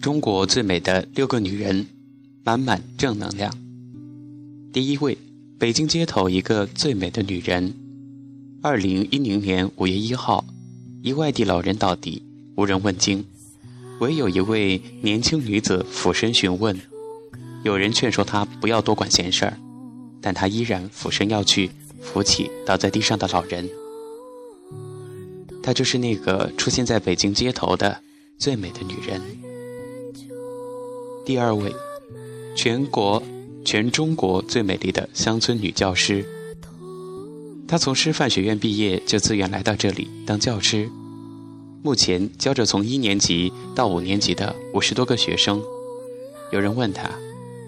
中国最美的六个女人，满满正能量。第一位，北京街头一个最美的女人。二零一零年五月一号，一外地老人倒地，无人问津，唯有一位年轻女子俯身询问。有人劝说她不要多管闲事儿，但她依然俯身要去扶起倒在地上的老人。她就是那个出现在北京街头的最美的女人。第二位，全国、全中国最美丽的乡村女教师。她从师范学院毕业就自愿来到这里当教师，目前教着从一年级到五年级的五十多个学生。有人问她：“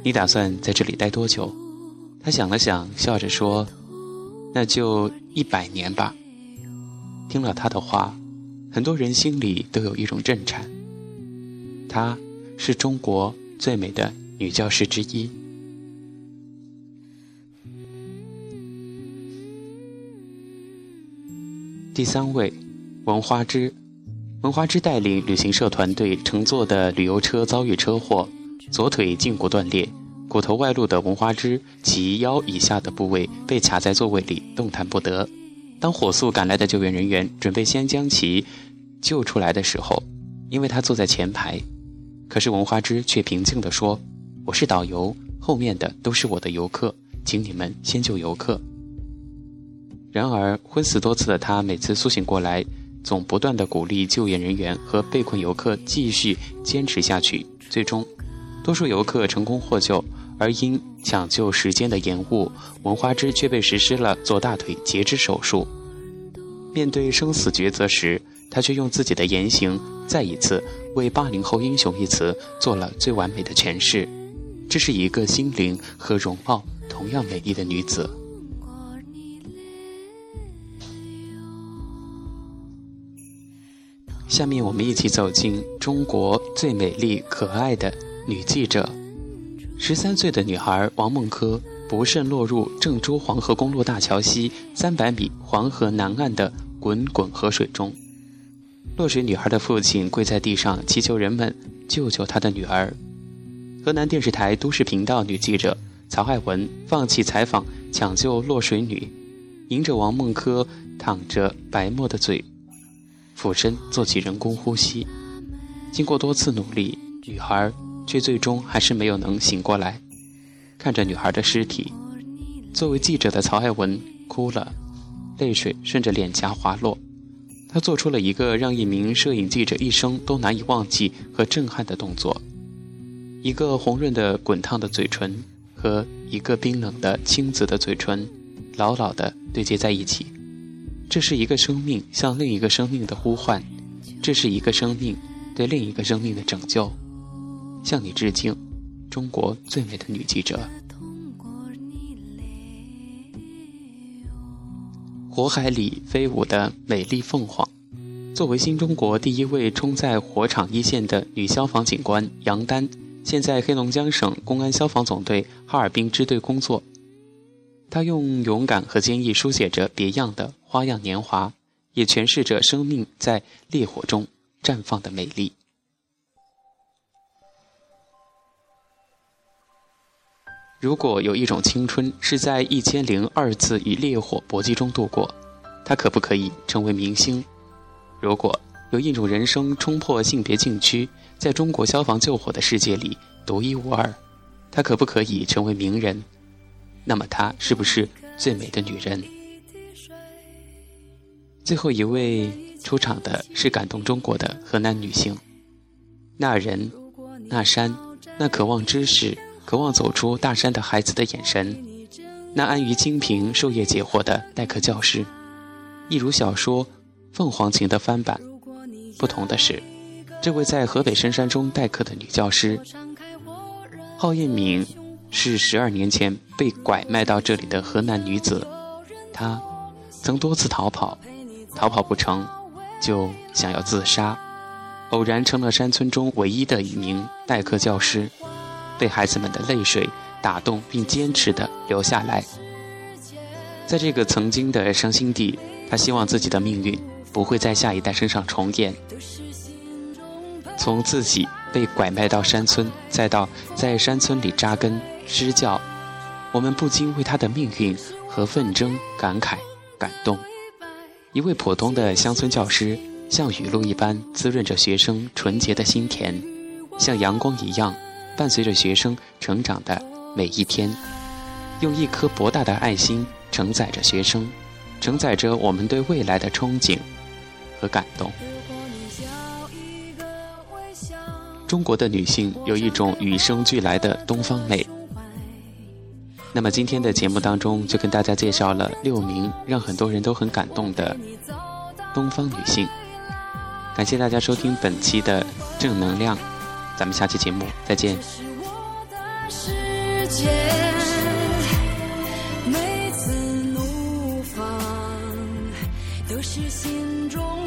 你打算在这里待多久？”她想了想，笑着说：“那就一百年吧。”听了她的话，很多人心里都有一种震颤。她是中国。最美的女教师之一。第三位，文花枝。文花枝带领旅行社团队乘坐的旅游车遭遇车祸，左腿胫骨断裂，骨头外露的文花枝及腰以下的部位被卡在座位里，动弹不得。当火速赶来的救援人员准备先将其救出来的时候，因为他坐在前排。可是文花枝却平静地说：“我是导游，后面的都是我的游客，请你们先救游客。”然而昏死多次的他，每次苏醒过来，总不断地鼓励救援人员和被困游客继续坚持下去。最终，多数游客成功获救，而因抢救时间的延误，文花枝却被实施了左大腿截肢手术。面对生死抉择时，他却用自己的言行，再一次为“八零后英雄”一词做了最完美的诠释。这是一个心灵和容貌同样美丽的女子。下面我们一起走进中国最美丽可爱的女记者。十三岁的女孩王梦珂不慎落入郑州黄河公路大桥西三百米黄河南岸的滚滚河水中。落水女孩的父亲跪在地上祈求人们救救他的女儿。河南电视台都市频道女记者曹爱文放弃采访抢救落水女，迎着王梦珂淌着白沫的嘴，俯身做起人工呼吸。经过多次努力，女孩却最终还是没有能醒过来。看着女孩的尸体，作为记者的曹爱文哭了，泪水顺着脸颊滑落。他做出了一个让一名摄影记者一生都难以忘记和震撼的动作：一个红润的滚烫的嘴唇和一个冰冷的青紫的嘴唇，牢牢地对接在一起。这是一个生命向另一个生命的呼唤，这是一个生命对另一个生命的拯救。向你致敬，中国最美的女记者。火海里飞舞的美丽凤凰，作为新中国第一位冲在火场一线的女消防警官杨丹，现在黑龙江省公安消防总队哈尔滨支队工作。她用勇敢和坚毅书写着别样的花样年华，也诠释着生命在烈火中绽放的美丽。如果有一种青春是在一千零二次与烈火搏击中度过，她可不可以成为明星？如果有一种人生冲破性别禁区，在中国消防救火的世界里独一无二，她可不可以成为名人？那么她是不是最美的女人？最后一位出场的是感动中国的河南女性，那人，那山，那渴望知识。渴望走出大山的孩子的眼神，那安于清贫、授业解惑的代课教师，一如小说《凤凰情》的翻版。不同的是，这位在河北深山中代课的女教师，郝艳敏，是十二年前被拐卖到这里的河南女子。她曾多次逃跑，逃跑不成，就想要自杀，偶然成了山村中唯一的一名代课教师。被孩子们的泪水打动，并坚持的留下来。在这个曾经的伤心地，他希望自己的命运不会在下一代身上重演。从自己被拐卖到山村，再到在山村里扎根支教，我们不禁为他的命运和奋争感慨感动。一位普通的乡村教师，像雨露一般滋润着学生纯洁的心田，像阳光一样伴随着学生成长的每一天，用一颗博大的爱心承载着学生，承载着我们对未来的憧憬和感动。中国的女性有一种与生俱来的东方美。那么今天的节目当中，就跟大家介绍了六名让很多人都很感动的东方女性。感谢大家收听本期的正能量，咱们下期节目再见。每次怒放都是心中。